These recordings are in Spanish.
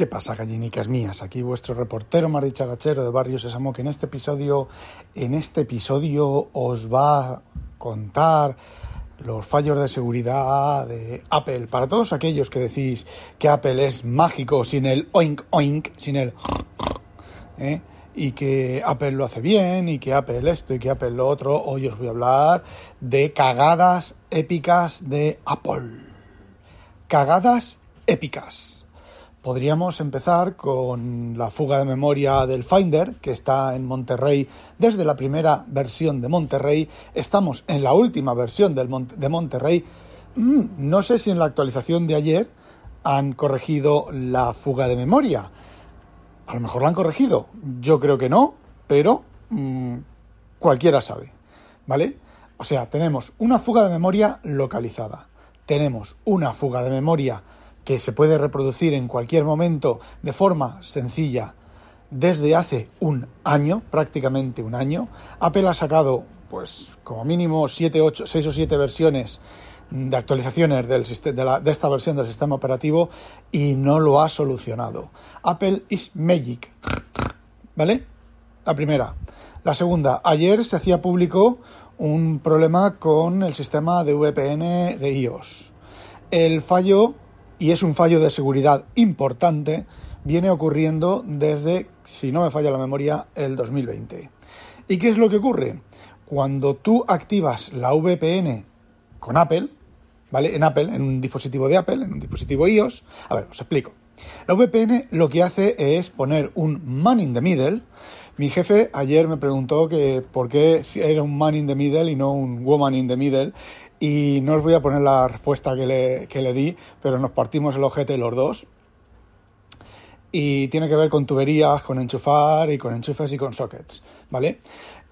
¿Qué pasa, gallinicas mías? Aquí vuestro reportero maricharachero de Barrio Sésamo, que en este episodio, en este episodio os va a contar los fallos de seguridad de Apple. Para todos aquellos que decís que Apple es mágico sin el oink oink, sin el... ¿eh? y que Apple lo hace bien y que Apple esto y que Apple lo otro, hoy os voy a hablar de cagadas épicas de Apple. Cagadas épicas. Podríamos empezar con la fuga de memoria del Finder, que está en Monterrey desde la primera versión de Monterrey. Estamos en la última versión de Monterrey. Mm, no sé si en la actualización de ayer han corregido la fuga de memoria. A lo mejor la han corregido. Yo creo que no, pero mmm, cualquiera sabe. ¿Vale? O sea, tenemos una fuga de memoria localizada. Tenemos una fuga de memoria que se puede reproducir en cualquier momento de forma sencilla desde hace un año, prácticamente un año. Apple ha sacado, pues, como mínimo 7, 8, 6 o 7 versiones de actualizaciones del, de, de esta versión del sistema operativo y no lo ha solucionado. Apple is Magic. ¿Vale? La primera. La segunda, ayer se hacía público un problema con el sistema de VPN de iOS. El fallo y es un fallo de seguridad importante, viene ocurriendo desde, si no me falla la memoria, el 2020. ¿Y qué es lo que ocurre? Cuando tú activas la VPN con Apple, ¿vale? En Apple, en un dispositivo de Apple, en un dispositivo iOS, a ver, os explico. La VPN lo que hace es poner un man in the middle. Mi jefe ayer me preguntó que por qué era un man in the middle y no un woman in the middle y no os voy a poner la respuesta que le, que le di, pero nos partimos el ojete los dos. Y tiene que ver con tuberías, con enchufar y con enchufes y con sockets, ¿vale?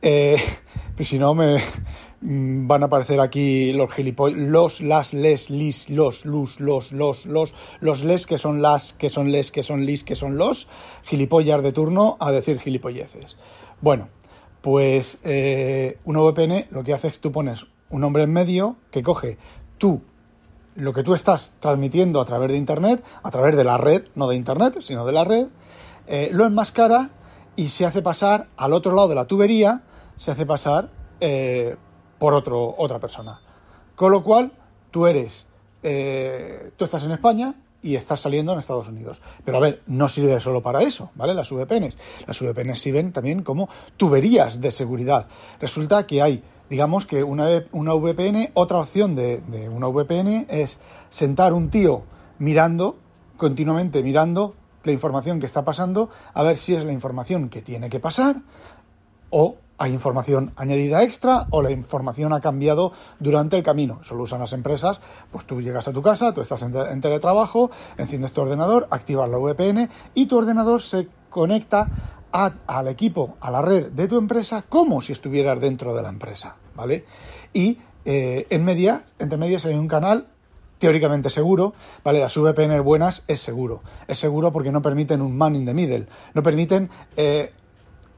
Eh, pues si no, me mm, van a aparecer aquí los gilipollas, los, las, les, lis, los, lus, los, los, los, los les que son las, que son les, que son lis, que son los, gilipollas de turno a decir gilipolleces. Bueno, pues eh, una VPN lo que hace es tú pones un hombre en medio que coge tú lo que tú estás transmitiendo a través de Internet, a través de la red, no de Internet, sino de la red, eh, lo enmascara y se hace pasar al otro lado de la tubería, se hace pasar eh, por otro, otra persona. Con lo cual, tú eres, eh, tú estás en España y estás saliendo en Estados Unidos. Pero a ver, no sirve solo para eso, ¿vale? Las VPNs. Las VPNs sirven también como tuberías de seguridad. Resulta que hay digamos que una, una VPN, otra opción de, una VPN es sentar un tío mirando, continuamente mirando la información que está pasando, a ver si es la información que tiene que pasar o hay información añadida extra o la información ha cambiado durante el camino. Eso lo usan las empresas, pues tú llegas a tu casa, tú estás en teletrabajo, enciendes tu ordenador, activas la VPN y tu ordenador se conecta al equipo, a la red de tu empresa, como si estuvieras dentro de la empresa, ¿vale? Y eh, en media, entre medias hay un canal teóricamente seguro, ¿vale? Las VPN buenas es seguro. Es seguro porque no permiten un man in the middle, no permiten eh,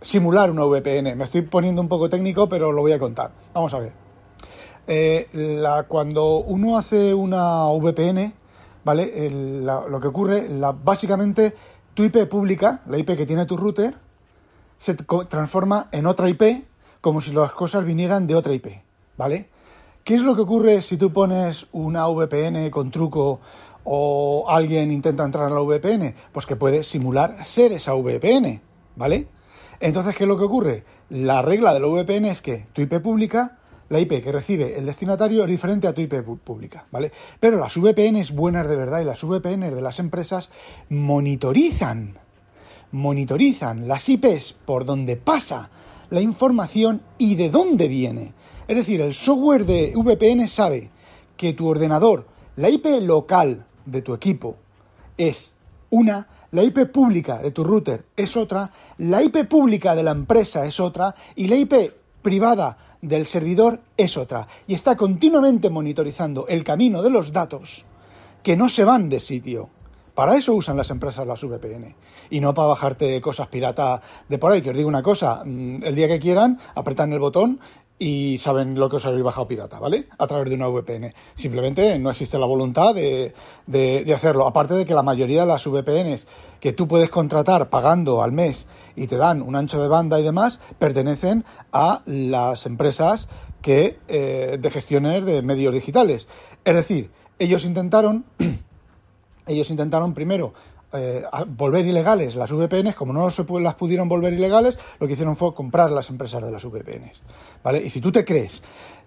simular una VPN. Me estoy poniendo un poco técnico, pero lo voy a contar. Vamos a ver. Eh, la, cuando uno hace una VPN, ¿vale? Lo que ocurre, básicamente tu IP pública, la IP que tiene tu router, se transforma en otra IP como si las cosas vinieran de otra IP, ¿vale? ¿Qué es lo que ocurre si tú pones una VPN con truco o alguien intenta entrar a la VPN? Pues que puede simular ser esa VPN, ¿vale? Entonces, ¿qué es lo que ocurre? La regla de la VPN es que tu IP pública la IP que recibe el destinatario es diferente a tu IP pública, ¿vale? Pero las VPNs buenas de verdad y las VPNs de las empresas monitorizan, monitorizan las IPs por donde pasa la información y de dónde viene. Es decir, el software de VPN sabe que tu ordenador, la IP local de tu equipo es una, la IP pública de tu router es otra, la IP pública de la empresa es otra y la IP privada del servidor es otra y está continuamente monitorizando el camino de los datos que no se van de sitio. Para eso usan las empresas las VPN y no para bajarte cosas pirata de por ahí. Que os digo una cosa, mm, el día que quieran apretan el botón y saben lo que os habéis bajado pirata, ¿vale? A través de una VPN. Simplemente no existe la voluntad de, de, hacerlo. Aparte de que la mayoría de las VPNs que tú puedes contratar pagando al mes y te dan un ancho de banda y demás, pertenecen a las empresas que eh, de gestiones de medios digitales. Es decir, ellos intentaron, ellos intentaron primero eh, volver ilegales las VPNs, como no se las pudieron volver ilegales, lo que hicieron fue comprar las empresas de las VPNs. ¿vale? Y si tú te crees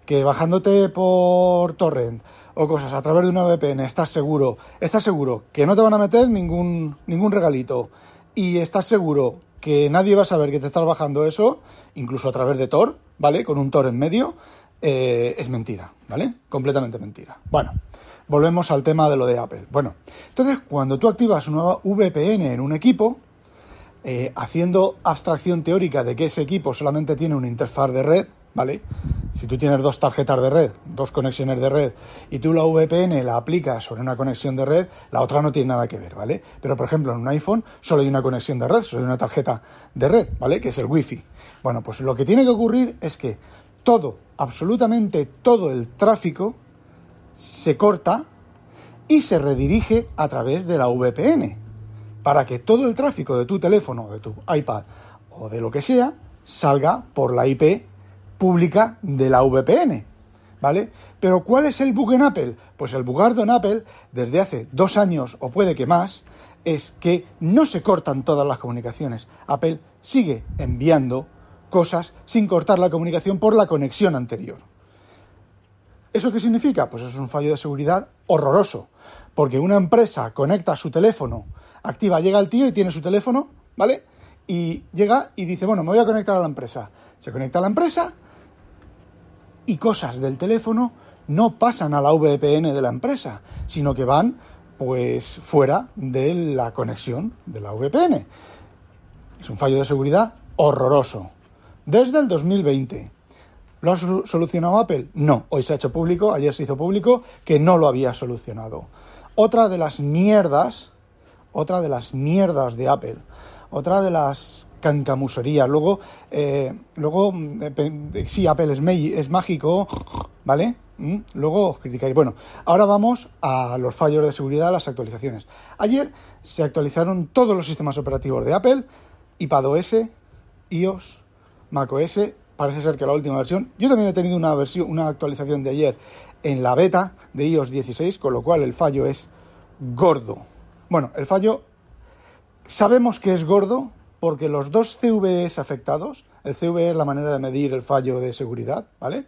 que bajándote por torrent o cosas a través de una VPN estás seguro, estás seguro que no te van a meter ningún, ningún regalito y estás seguro que nadie va a saber que te estás bajando eso, incluso a través de Tor, ¿vale? Con un Tor en medio, eh, es mentira, ¿vale? Completamente mentira. Bueno, volvemos al tema de lo de Apple. Bueno, entonces cuando tú activas una VPN en un equipo, eh, haciendo abstracción teórica de que ese equipo solamente tiene una interfaz de red, ¿vale? Si tú tienes dos tarjetas de red, dos conexiones de red, y tú la VPN la aplicas sobre una conexión de red, la otra no tiene nada que ver, ¿vale? Pero, por ejemplo, en un iPhone solo hay una conexión de red, solo hay una tarjeta de red, ¿vale? Que es el Wi-Fi. Bueno, pues lo que tiene que ocurrir es que todo, absolutamente todo el tráfico se corta y se redirige a través de la VPN para que todo el tráfico de tu teléfono, de tu iPad o de lo que sea salga por la IP pública de la VPN. ¿Vale? Pero ¿cuál es el bug en Apple? Pues el bugardo en Apple, desde hace dos años o puede que más, es que no se cortan todas las comunicaciones. Apple sigue enviando cosas sin cortar la comunicación por la conexión anterior. ¿Eso qué significa? Pues es un fallo de seguridad horroroso, porque una empresa conecta su teléfono, activa, llega el tío y tiene su teléfono, ¿vale? Y llega y dice, bueno, me voy a conectar a la empresa. Se conecta a la empresa y cosas del teléfono no pasan a la VPN de la empresa, sino que van pues fuera de la conexión de la VPN. Es un fallo de seguridad horroroso. Desde el 2020. ¿Lo ha solucionado Apple? No, hoy se ha hecho público, ayer se hizo público que no lo había solucionado. Otra de las mierdas, otra de las mierdas de Apple, otra de las cancamuserías. Luego, eh, luego eh, sí, Apple es, mágico, ¿vale? Mm, luego os criticaréis. Bueno, ahora vamos a los fallos de seguridad, las actualizaciones. Ayer se actualizaron todos los sistemas operativos de Apple, iPadOS, iOS, macOS parece ser que la última versión. Yo también he tenido una versión, una actualización de ayer en la beta de iOS 16, con lo cual el fallo es gordo. Bueno, el fallo sabemos que es gordo porque los dos CVEs afectados, el CVE es la manera de medir el fallo de seguridad, ¿vale?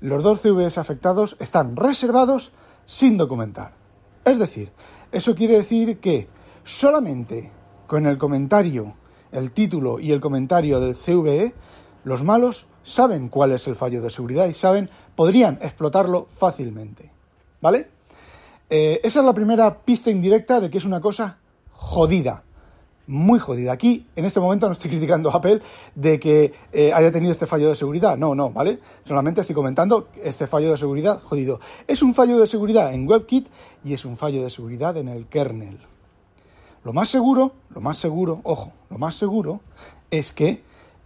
Los dos CVEs afectados están reservados sin documentar. Es decir, eso quiere decir que solamente con el comentario, el título y el comentario del CVE los malos saben cuál es el fallo de seguridad y saben, podrían explotarlo fácilmente. ¿Vale? Eh, esa es la primera pista indirecta de que es una cosa jodida. Muy jodida. Aquí, en este momento, no estoy criticando a Apple de que eh, haya tenido este fallo de seguridad. No, no, ¿vale? Solamente estoy comentando este fallo de seguridad jodido. Es un fallo de seguridad en WebKit y es un fallo de seguridad en el kernel. Lo más seguro, lo más seguro, ojo, lo más seguro es que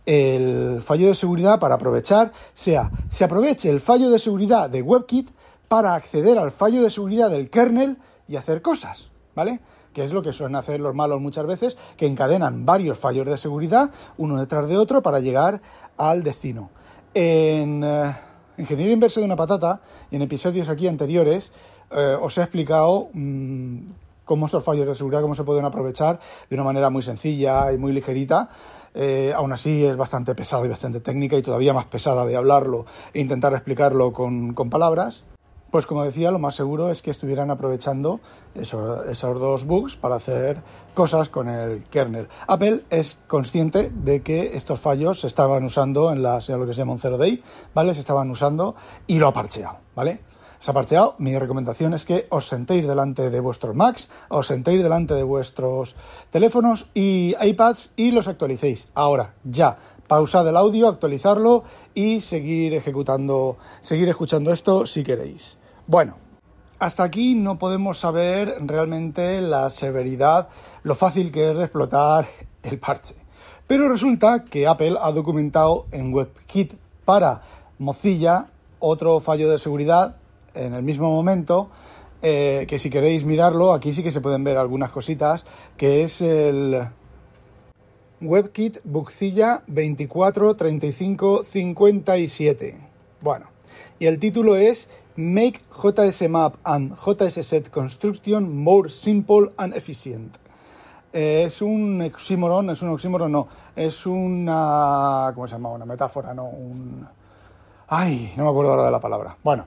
el fallo de seguridad para aprovechar sea, se aproveche el fallo de seguridad de WebKit para acceder al fallo de seguridad del kernel y hacer cosas, ¿vale? Que es lo que suelen hacer los malos muchas veces, que encadenan varios fallos de seguridad uno detrás de otro para llegar al destino. En eh, Ingeniería Inversa de una Patata, y en episodios aquí anteriores, eh, os he explicado mm, cómo estos fallos de seguridad, cómo se pueden aprovechar de una manera muy sencilla y muy ligerita eh, aún así es bastante pesado y bastante técnica y todavía más pesada de hablarlo e intentar explicarlo con, palabras. Pues como decía, lo más seguro es que estuvieran aprovechando esos dos bugs para hacer cosas con el kernel. Apple es consciente de que estos fallos se estaban usando en las, lo que se llama un zero day, ¿vale? Se estaban usando y lo ha parcheado, ¿vale? Parcheado. Mi recomendación es que os sentéis delante de vuestros Macs, os sentéis delante de vuestros teléfonos y iPads y los actualicéis. Ahora, ya. Pausad el audio, actualizarlo y seguir ejecutando, seguir escuchando esto si queréis. Bueno, hasta aquí no podemos saber realmente la severidad, lo fácil que es de explotar el parche. Pero resulta que Apple ha documentado en WebKit para Mozilla otro fallo de seguridad en el mismo momento, eh, que si queréis mirarlo, aquí sí que se pueden ver algunas cositas, que es el WebKit Buxilla 243557. Bueno, y el título es Make JS Map and JS Set Construction More Simple and Efficient. Eh, es un oxímoron, es un oxímoron, no, es una, ¿cómo se llama? Una metáfora, no, un... Ay, no me acuerdo ahora de la palabra. Bueno,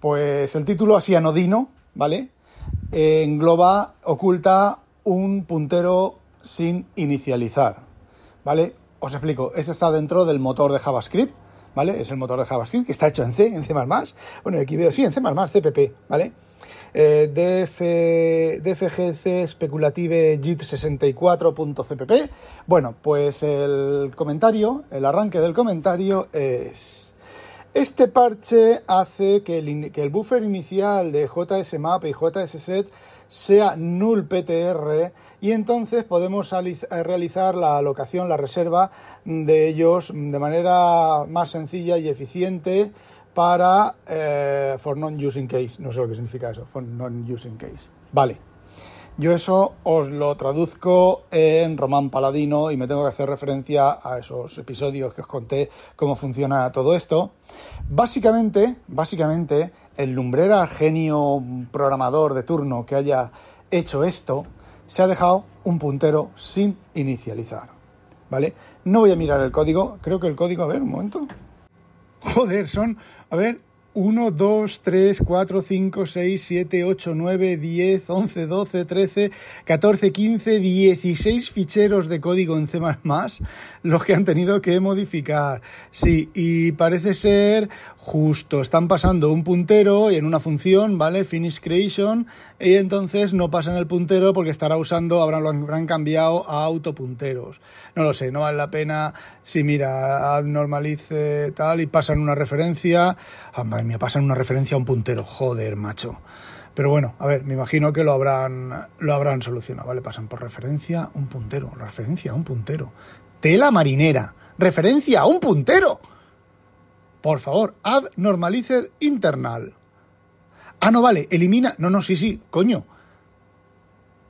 pues el título así anodino, ¿vale? engloba, oculta un puntero sin inicializar, ¿vale? Os explico, eso está dentro del motor de JavaScript, ¿vale? Es el motor de JavaScript que está hecho en C, en C++. Bueno, aquí veo, sí, en C++, CPP, ¿vale? Eh, DF, DFGC Speculative JIT 64.cpp. Bueno, pues el comentario, el arranque del comentario es... Este parche hace que el, buffer inicial de JSMap y JSSet sea null PTR y entonces podemos realizar la alocación, la reserva de ellos de manera más sencilla y eficiente para eh, for non-using case. No sé lo que significa eso, for non-using case. Vale. Yo eso os lo traduzco en Román Paladino y me tengo que hacer referencia a esos episodios que os conté cómo funciona todo esto. Básicamente, básicamente, el lumbrera genio programador de turno que haya hecho esto se ha dejado un puntero sin inicializar. ¿Vale? No voy a mirar el código, creo que el código, a ver, un momento. Joder, son, a ver, 1, 2, 3, 4, 5, 6, 7, 8, 9, 10, 11, 12, 13, 14, 15, 16 ficheros de código en C++ los que han tenido que modificar. Sí, y parece ser justo, están pasando un puntero y en una función, ¿vale? Finish creation, y entonces no pasan el puntero porque estará usando, habrán, lo habrán cambiado a autopunteros. No lo sé, no vale la pena si mira, normalice tal y pasan una referencia. Ah, me pasan una referencia a un puntero, joder, macho. Pero bueno, a ver, me imagino que lo habrán, lo habrán solucionado, ¿vale? Pasan por referencia un puntero, referencia a un puntero. Tela marinera, referencia a un puntero. Por favor, add normalized internal. Ah, no, vale, elimina. No, no, sí, sí, coño.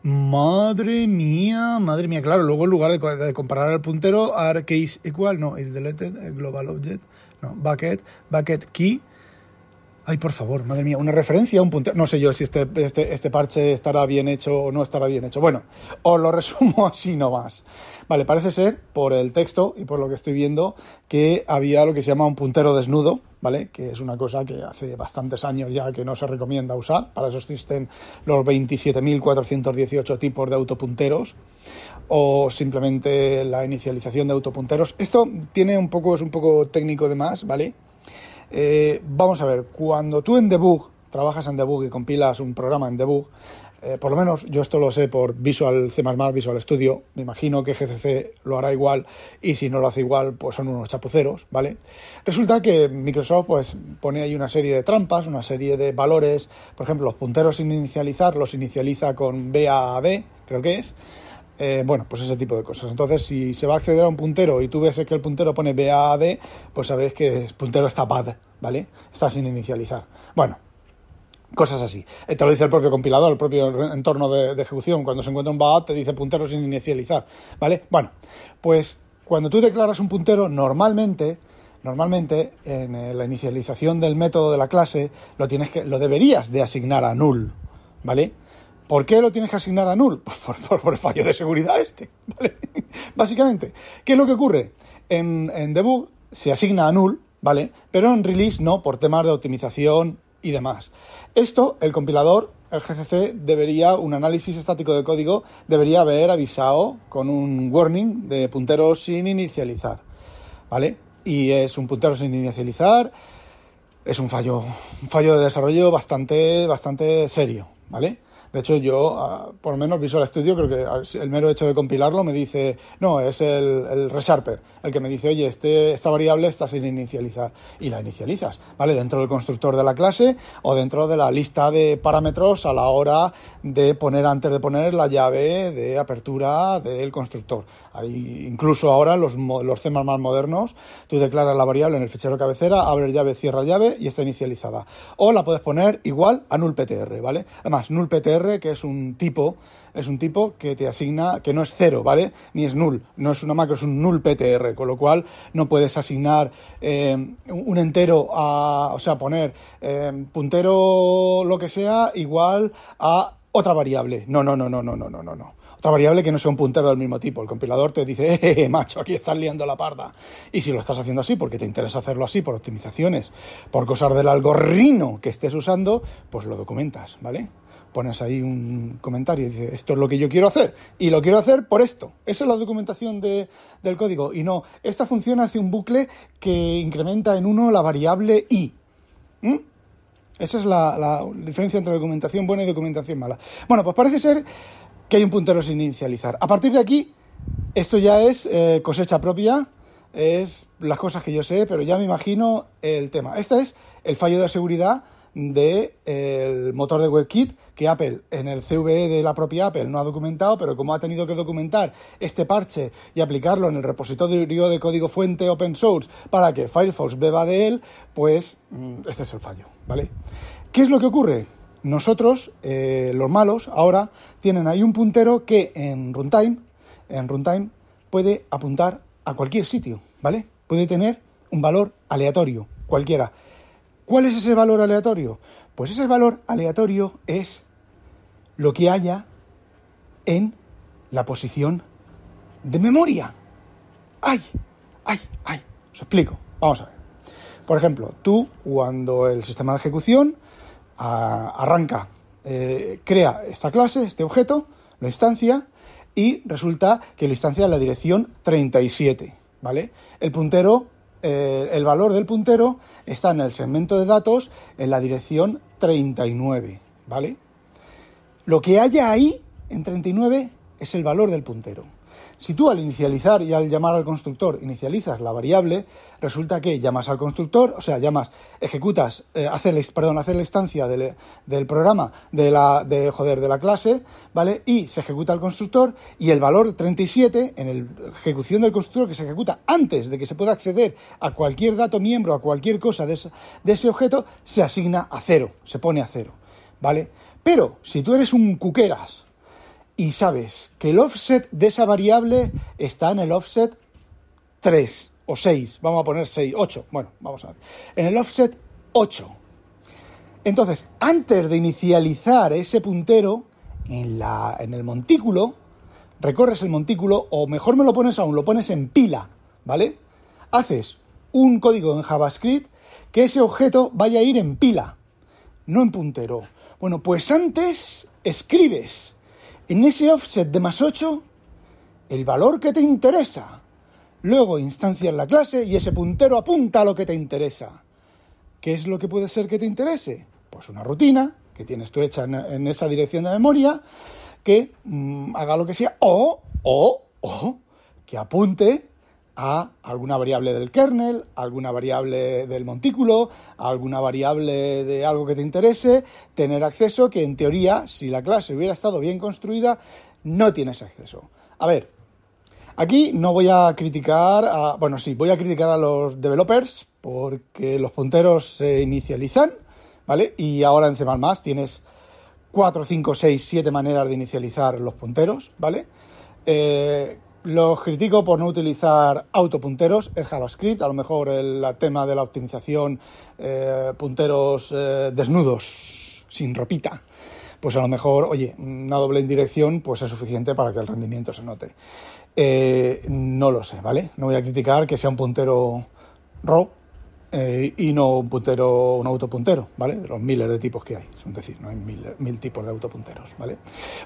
Madre mía, madre mía, claro. Luego en lugar de, comparar el puntero, case igual, no, is deleted, global object, no, bucket, bucket key Ay, por favor, madre mía, una referencia un puntero. No sé yo si este, este, este, parche estará bien hecho o no estará bien hecho. Bueno, os lo resumo así no más. Vale, parece ser, por el texto y por lo que estoy viendo, que había lo que se llama un puntero desnudo, ¿vale? Que es una cosa que hace bastantes años ya que no se recomienda usar. Para eso existen los 27.418 tipos de autopunteros o simplemente la inicialización de autopunteros. Esto tiene un poco, es un poco técnico de más, ¿vale? Eh, vamos a ver, cuando tú en debug, trabajas en debug y compilas un programa en debug, eh, por lo menos yo esto lo sé por Visual C++, Visual Studio, me imagino que GCC lo hará igual y si no lo hace igual, pues son unos chapuceros, ¿vale? Resulta que Microsoft pues pone ahí una serie de trampas, una serie de valores, por ejemplo, los punteros sin inicializar los inicializa con BAAD, creo que es, eh, bueno, pues ese tipo de cosas. Entonces, si se va a acceder a un puntero y tú ves que el puntero pone BAD, pues sabes que el puntero está bad, ¿vale? Está sin inicializar. Bueno, cosas así. Eh, te lo dice el propio compilador, el propio entorno de, ejecución. Cuando se encuentra un bad, te dice puntero sin inicializar, ¿vale? Bueno, pues cuando tú declaras un puntero, normalmente normalmente en eh, la inicialización del método de la clase lo tienes que lo deberías de asignar a null, ¿vale? ¿Por qué lo tienes que asignar a null? Por, el fallo de seguridad este, ¿vale? Básicamente, ¿qué es lo que ocurre? En, debug se asigna a null, ¿vale? Pero en release no, por temas de optimización y demás. Esto, el compilador, el GCC, debería, un análisis estático de código, debería haber avisado con un warning de punteros sin inicializar, ¿vale? Y es un puntero sin inicializar, es un fallo, un fallo de desarrollo bastante, bastante serio, ¿vale? De hecho, yo, ah, por lo menos Visual Studio, creo que el mero hecho de compilarlo me dice, no, es el, el resharper, el que me dice, oye, este, esta variable está sin inicializar. Y la inicializas, ¿vale? Dentro del constructor de la clase o dentro de la lista de parámetros a la hora de poner, antes de poner la llave de apertura del constructor. Hay, incluso ahora los, los C++ más modernos, tú declaras la variable en el fichero cabecera, abre llave, cierra llave y está inicializada. O la puedes poner igual a nullptr, ¿vale? Además, nullptr, que es un tipo, es un tipo que te asigna, que no es cero, ¿vale? Ni es null, no es una macro, es un nullptr, con lo cual no puedes asignar eh, un entero a, o sea, poner eh, puntero lo que sea igual a otra variable. No, no, no, no, no, no, no, no. Variable que no sea un puntero del mismo tipo. El compilador te dice, eh, eh, macho, aquí estás liando la parda. Y si lo estás haciendo así porque te interesa hacerlo así por optimizaciones, por cosas del algoritmo que estés usando, pues lo documentas, ¿vale? Pones ahí un comentario y dices, esto es lo que yo quiero hacer. Y lo quiero hacer por esto. Esa es la documentación de, del código. Y no, esta función hace un bucle que incrementa en uno la variable i. ¿Mm? Esa es la, la, diferencia entre documentación buena y documentación mala. Bueno, pues parece ser que hay un puntero sin inicializar. A partir de aquí, esto ya es eh, cosecha propia, es las cosas que yo sé, pero ya me imagino el tema. Este es el fallo de seguridad del de, motor de WebKit que Apple en el CVE de la propia Apple no ha documentado, pero como ha tenido que documentar este parche y aplicarlo en el repositorio de código fuente open source para que Firefox beba de él, pues mm, este es el fallo, ¿vale? ¿Qué es lo que ocurre? Nosotros, eh, los malos, ahora tienen ahí un puntero que en runtime, en runtime puede apuntar a cualquier sitio, ¿vale? Puede tener un valor aleatorio, cualquiera. ¿Cuál es ese valor aleatorio? Pues ese valor aleatorio es lo que haya en la posición de memoria. ¡Ay! ¡Ay! ¡Ay! Os explico. Vamos a ver. Por ejemplo, tú, cuando el sistema de ejecución arranca, eh, crea esta clase, este objeto, lo instancia y resulta que lo instancia en la dirección 37, ¿vale? El puntero, eh, el valor del puntero está en el segmento de datos en la dirección 39, ¿vale? Lo que haya ahí en 39 es el valor del puntero. Si tú al inicializar y al llamar al constructor inicializas la variable, resulta que llamas al constructor, o sea, llamas, ejecutas, eh, hacer, perdón, hacer la instancia del, del, programa de la, de, joder, de la clase, ¿vale? Y se ejecuta el constructor y el valor 37 en la ejecución del constructor que se ejecuta antes de que se pueda acceder a cualquier dato miembro, a cualquier cosa de, de ese objeto, se asigna a cero, se pone a cero, ¿vale? Pero si tú eres un cuqueras, y sabes que el offset de esa variable está en el offset 3 o 6, vamos a poner 6, 8, bueno, vamos a ver, en el offset 8. Entonces, antes de inicializar ese puntero en, la, en el montículo, recorres el montículo o mejor me lo pones aún, lo pones en pila, ¿vale? Haces un código en JavaScript que ese objeto vaya a ir en pila, no en puntero. Bueno, pues antes escribes en ese offset de más 8 el valor que te interesa. Luego instancias la clase y ese puntero apunta a lo que te interesa. ¿Qué es lo que puede ser que te interese? Pues una rutina que tienes tú hecha en, esa dirección de memoria que mm, haga lo que sea o, o, o que apunte a alguna variable del kernel, alguna variable del montículo, alguna variable de algo que te interese, tener acceso que en teoría, si la clase hubiera estado bien construida, no tienes acceso. A ver, aquí no voy a criticar, a, bueno, sí, voy a criticar a los developers porque los punteros se inicializan, ¿vale? Y ahora en C++ tienes 4, 5, 6, 7 maneras de inicializar los punteros, ¿vale? Eh, los critico por no utilizar autopunteros en JavaScript, a lo mejor el, tema de la optimización, eh, punteros eh, desnudos, sin ropita. Pues a lo mejor, oye, una doble indirección pues es suficiente para que el rendimiento se note. Eh, no lo sé, ¿vale? No voy a criticar que sea un puntero raw, eh, y no un puntero, un autopuntero, ¿vale? De los miles de tipos que hay, es decir, no hay mil, tipos de autopunteros, ¿vale?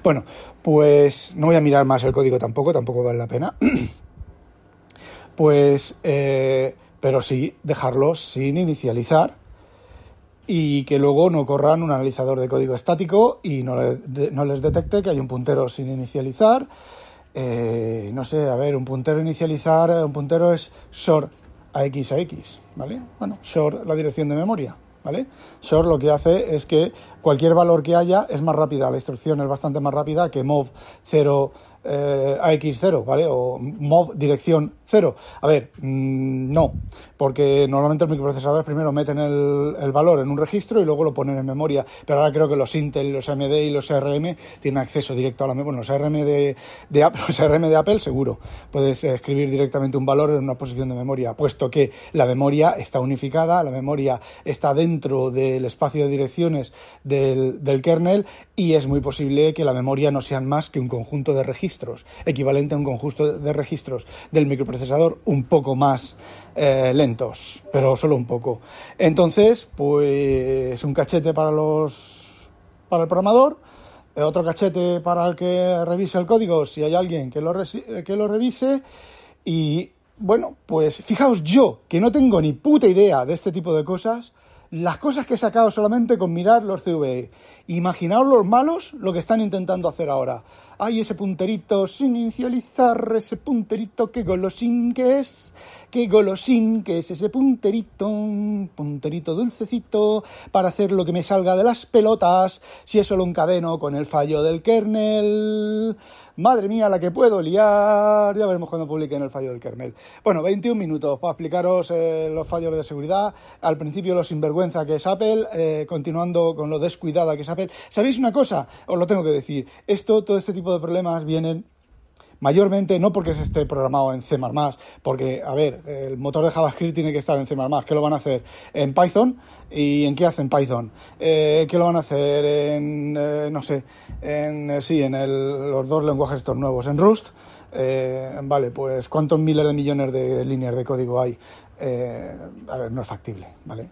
Bueno, pues no voy a mirar más el código tampoco, tampoco vale la pena. pues, eh, pero sí dejarlo sin inicializar y que luego no corran un analizador de código estático y no, no les detecte que hay un puntero sin inicializar. Eh, no sé, a ver, un puntero inicializar, un puntero es short a x a x, ¿vale? Bueno, short la dirección de memoria, ¿vale? Short lo que hace es que cualquier valor que haya es más rápida, la instrucción es bastante más rápida que mov 0 eh, a x0, ¿vale? O mov dirección 0. A ver, mm, no, porque normalmente los microprocesadores primero meten el, valor en un registro y luego lo ponen en memoria, pero ahora creo que los Intel, los AMD y los ARM tienen acceso directo a la memoria. Bueno, los ARM de, los ARM de Apple seguro, puedes escribir directamente un valor en una posición de memoria, puesto que la memoria está unificada, la memoria está dentro del espacio de direcciones del, del kernel y es muy posible que la memoria no sean más que un conjunto de registros equivalente a un conjunto de registros del microprocesador un poco más eh, lentos, pero solo un poco. Entonces, pues un cachete para los para el programador, eh, otro cachete para el que revise el código, si hay alguien que lo, que lo revise y bueno, pues fijaos yo, que no tengo ni puta idea de este tipo de cosas, las cosas que he sacado solamente con mirar los CVE. Imaginaos los malos lo que están intentando hacer ahora. Ay, ese punterito sin inicializar, ese punterito que golosín que es, que golosín que es ese punterito, un punterito dulcecito para hacer lo que me salga de las pelotas, si eso lo encadeno con el fallo del kernel. Madre mía, la que puedo liar. Ya veremos cuando publiquen el fallo del kernel. Bueno, 21 minutos para explicaros eh, los fallos de seguridad. Al principio lo sinvergüenza que es Apple, eh, continuando con lo descuidada que es Apple. ¿Sabéis una cosa? Os lo tengo que decir. Esto, todo este tipo de problemas vienen mayormente no porque se esté programado en C++, porque, a ver, el motor de JavaScript tiene que estar en C++, ¿qué lo van a hacer? ¿En Python? ¿Y en qué hacen Python? Eh, ¿Qué lo van a hacer en, eh, no sé, en, eh, sí, en los dos lenguajes estos nuevos, en Rust? vale, pues ¿cuántos miles de millones de líneas de código hay? a ver, no es factible, ¿vale?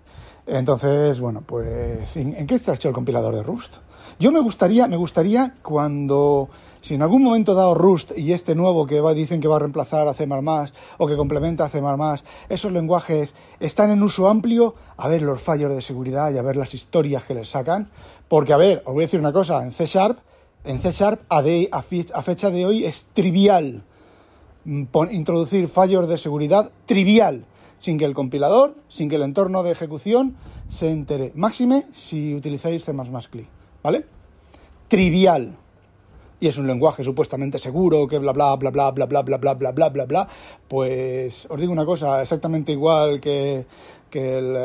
Entonces, bueno, pues ¿en, qué está hecho el compilador de Rust? Yo me gustaría, me gustaría cuando si en algún momento dado Rust y este nuevo que va, dicen que va a reemplazar a C++ o que complementa a C++, esos lenguajes están en uso amplio, a ver los fallos de seguridad y a ver las historias que les sacan. Porque, a ver, os voy a decir una cosa, en C Sharp, en C Sharp a, a fecha de hoy es trivial introducir fallos de seguridad trivial, sin que el compilador, sin que el entorno de ejecución se entere. Máxime si utilizáis C++ CLI, ¿vale? Trivial y es un lenguaje supuestamente seguro, que bla bla bla bla bla bla bla bla bla bla bla bla, pues os digo una cosa, exactamente igual que, que el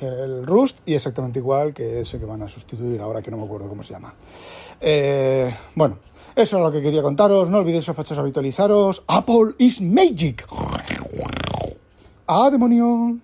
que el Rust y exactamente igual que ese que van a sustituir ahora que no me acuerdo cómo se llama. Eh, bueno, eso es lo que quería contaros. No olvidéis sospechosos habitualizaros. Apple is magic. ¡Ah, demonio!